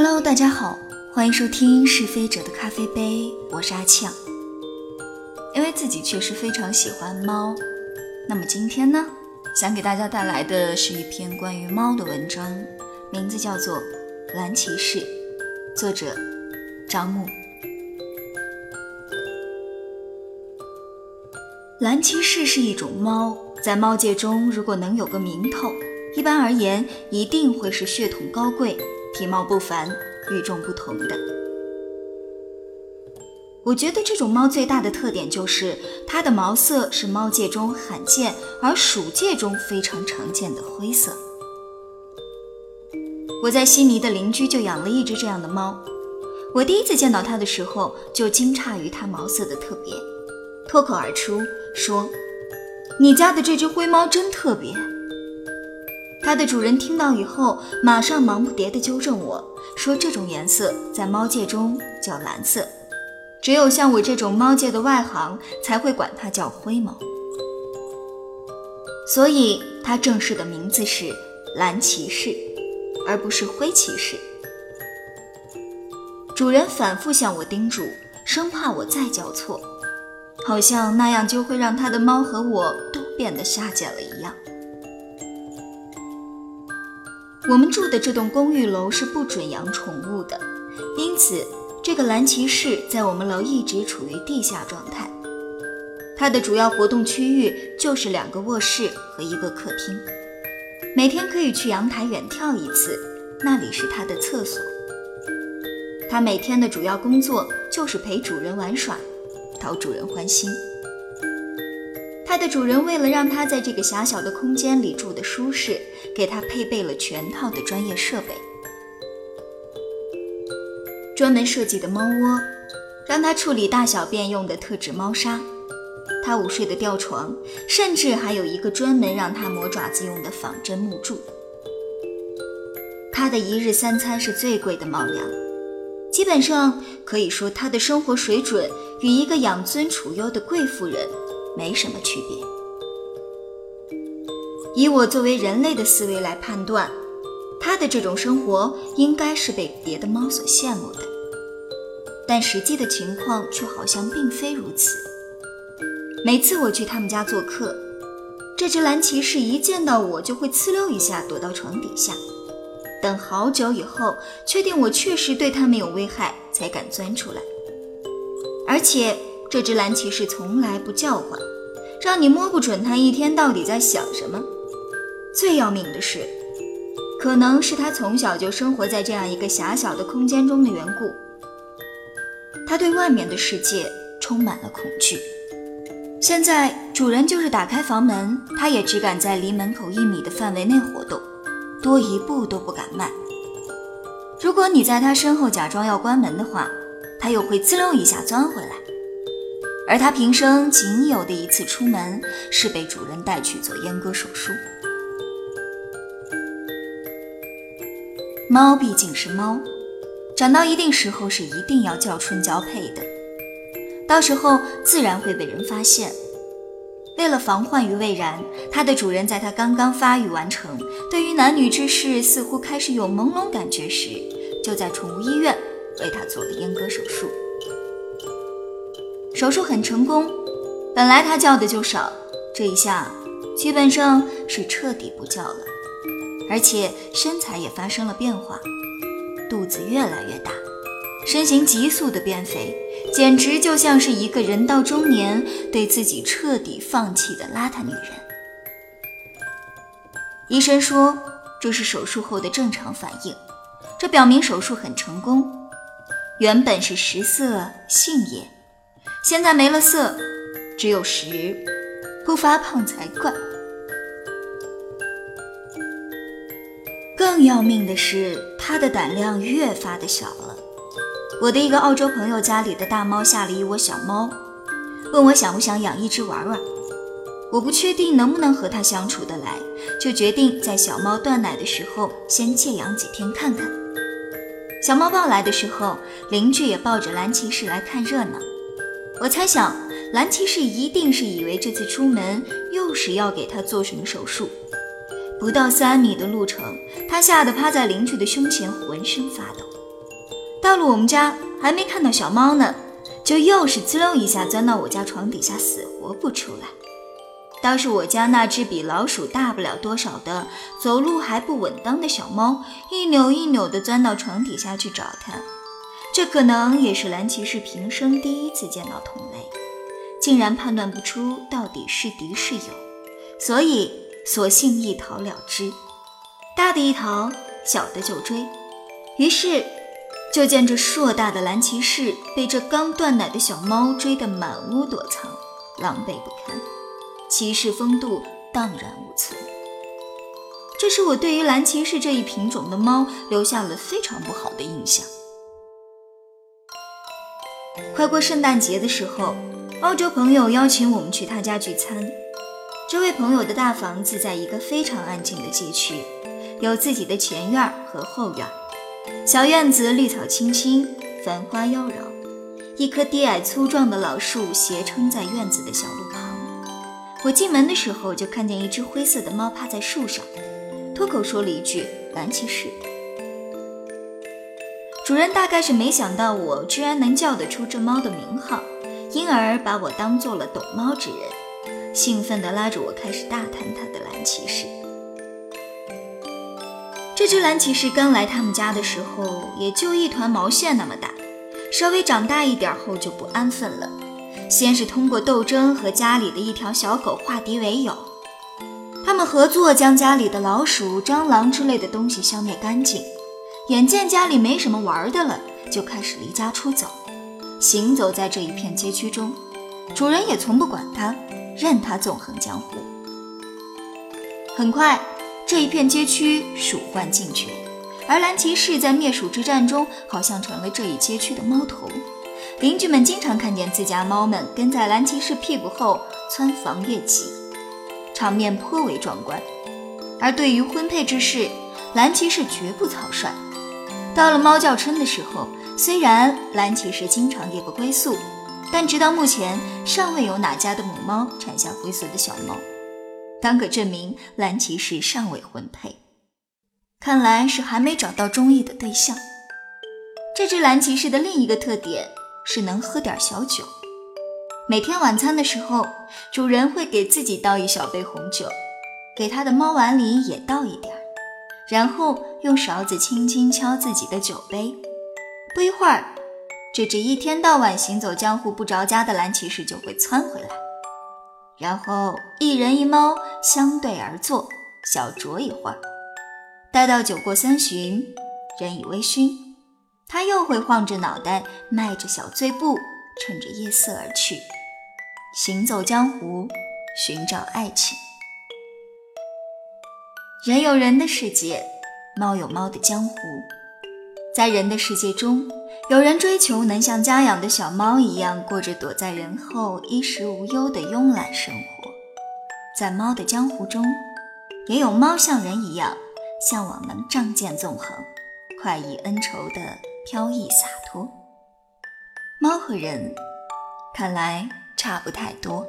Hello，大家好，欢迎收听是非者的咖啡杯，我是阿呛。因为自己确实非常喜欢猫，那么今天呢，想给大家带来的是一篇关于猫的文章，名字叫做《蓝骑士》，作者张牧。蓝骑士是一种猫，在猫界中，如果能有个名头，一般而言，一定会是血统高贵。体貌不凡、与众不同的。我觉得这种猫最大的特点就是它的毛色是猫界中罕见而鼠界中非常常见的灰色。我在悉尼的邻居就养了一只这样的猫，我第一次见到它的时候就惊诧于它毛色的特别，脱口而出说：“你家的这只灰猫真特别。”它的主人听到以后，马上忙不迭地纠正我说：“这种颜色在猫界中叫蓝色，只有像我这种猫界的外行才会管它叫灰猫。所以它正式的名字是蓝骑士，而不是灰骑士。”主人反复向我叮嘱，生怕我再叫错，好像那样就会让他的猫和我都变得下贱了一样。我们住的这栋公寓楼是不准养宠物的，因此这个蓝骑士在我们楼一直处于地下状态。它的主要活动区域就是两个卧室和一个客厅，每天可以去阳台远眺一次，那里是它的厕所。它每天的主要工作就是陪主人玩耍，讨主人欢心。它的主人为了让它在这个狭小的空间里住得舒适，给它配备了全套的专业设备：专门设计的猫窝，让它处理大小便用的特制猫砂，它午睡的吊床，甚至还有一个专门让它磨爪子用的仿真木柱。它的一日三餐是最贵的猫粮，基本上可以说，它的生活水准与一个养尊处优的贵妇人。没什么区别。以我作为人类的思维来判断，他的这种生活应该是被别的猫所羡慕的，但实际的情况却好像并非如此。每次我去他们家做客，这只蓝骑士一见到我就会呲溜一下躲到床底下，等好久以后确定我确实对它没有危害，才敢钻出来，而且。这只蓝骑士从来不叫唤，让你摸不准它一天到底在想什么。最要命的是，可能是它从小就生活在这样一个狭小的空间中的缘故，它对外面的世界充满了恐惧。现在主人就是打开房门，它也只敢在离门口一米的范围内活动，多一步都不敢迈。如果你在它身后假装要关门的话，它又会滋溜一下钻回来。而他平生仅有的一次出门，是被主人带去做阉割手术。猫毕竟是猫，长到一定时候是一定要叫春交配的，到时候自然会被人发现。为了防患于未然，它的主人在它刚刚发育完成，对于男女之事似乎开始有朦胧感觉时，就在宠物医院为它做了阉割手术。手术很成功，本来它叫的就少，这一下基本上是彻底不叫了，而且身材也发生了变化，肚子越来越大，身形急速的变肥，简直就像是一个人到中年对自己彻底放弃的邋遢女人。医生说这是手术后的正常反应，这表明手术很成功。原本是食色性也。现在没了色，只有食，不发胖才怪。更要命的是，它的胆量越发的小了。我的一个澳洲朋友家里的大猫下了一窝小猫，问我想不想养一只玩玩。我不确定能不能和它相处得来，就决定在小猫断奶的时候先借养几天看看。小猫抱来的时候，邻居也抱着蓝骑士来看热闹。我猜想，蓝骑士一定是以为这次出门又是要给他做什么手术。不到三米的路程，他吓得趴在邻居的胸前，浑身发抖。到了我们家，还没看到小猫呢，就又是滋溜一下钻到我家床底下，死活不出来。倒是我家那只比老鼠大不了多少的、走路还不稳当的小猫，一扭一扭地钻到床底下去找它。这可能也是蓝骑士平生第一次见到同类，竟然判断不出到底是敌是友，所以索性一逃了之。大的一逃，小的就追。于是，就见这硕大的蓝骑士被这刚断奶的小猫追得满屋躲藏，狼狈不堪。骑士风度荡然无存，这是我对于蓝骑士这一品种的猫留下了非常不好的印象。快过圣诞节的时候，澳洲朋友邀请我们去他家聚餐。这位朋友的大房子在一个非常安静的街区，有自己的前院和后院。小院子绿草青青，繁花妖娆，一棵低矮粗壮的老树斜撑在院子的小路旁。我进门的时候，就看见一只灰色的猫趴在树上，脱口说了一句“蓝骑士”。主人大概是没想到我居然能叫得出这猫的名号，因而把我当做了懂猫之人，兴奋地拉着我开始大谈他的蓝骑士。这只蓝骑士刚来他们家的时候，也就一团毛线那么大，稍微长大一点后就不安分了。先是通过斗争和家里的一条小狗化敌为友，他们合作将家里的老鼠、蟑螂之类的东西消灭干净。眼见家里没什么玩的了，就开始离家出走，行走在这一片街区中。主人也从不管他，任他纵横江湖。很快，这一片街区鼠患尽绝，而蓝骑士在灭鼠之战中好像成了这一街区的猫头。邻居们经常看见自家猫们跟在蓝骑士屁股后蹿房越脊，场面颇为壮观。而对于婚配之事，蓝骑士绝不草率。到了猫叫春的时候，虽然蓝骑士经常夜不归宿，但直到目前尚未有哪家的母猫产下灰色的小猫，当可证明蓝骑士尚未婚配。看来是还没找到中意的对象。这只蓝骑士的另一个特点。是能喝点小酒。每天晚餐的时候，主人会给自己倒一小杯红酒，给他的猫碗里也倒一点，然后用勺子轻轻敲自己的酒杯。不一会儿，这只一天到晚行走江湖不着家的蓝骑士就会窜回来，然后一人一猫相对而坐，小酌一会儿。待到酒过三巡，人已微醺。他又会晃着脑袋，迈着小醉步，趁着夜色而去，行走江湖，寻找爱情。人有人的世界，猫有猫的江湖。在人的世界中，有人追求能像家养的小猫一样，过着躲在人后、衣食无忧的慵懒生活；在猫的江湖中，也有猫像人一样，向往能仗剑纵横、快意恩仇的。飘逸洒脱，猫和人看来差不太多。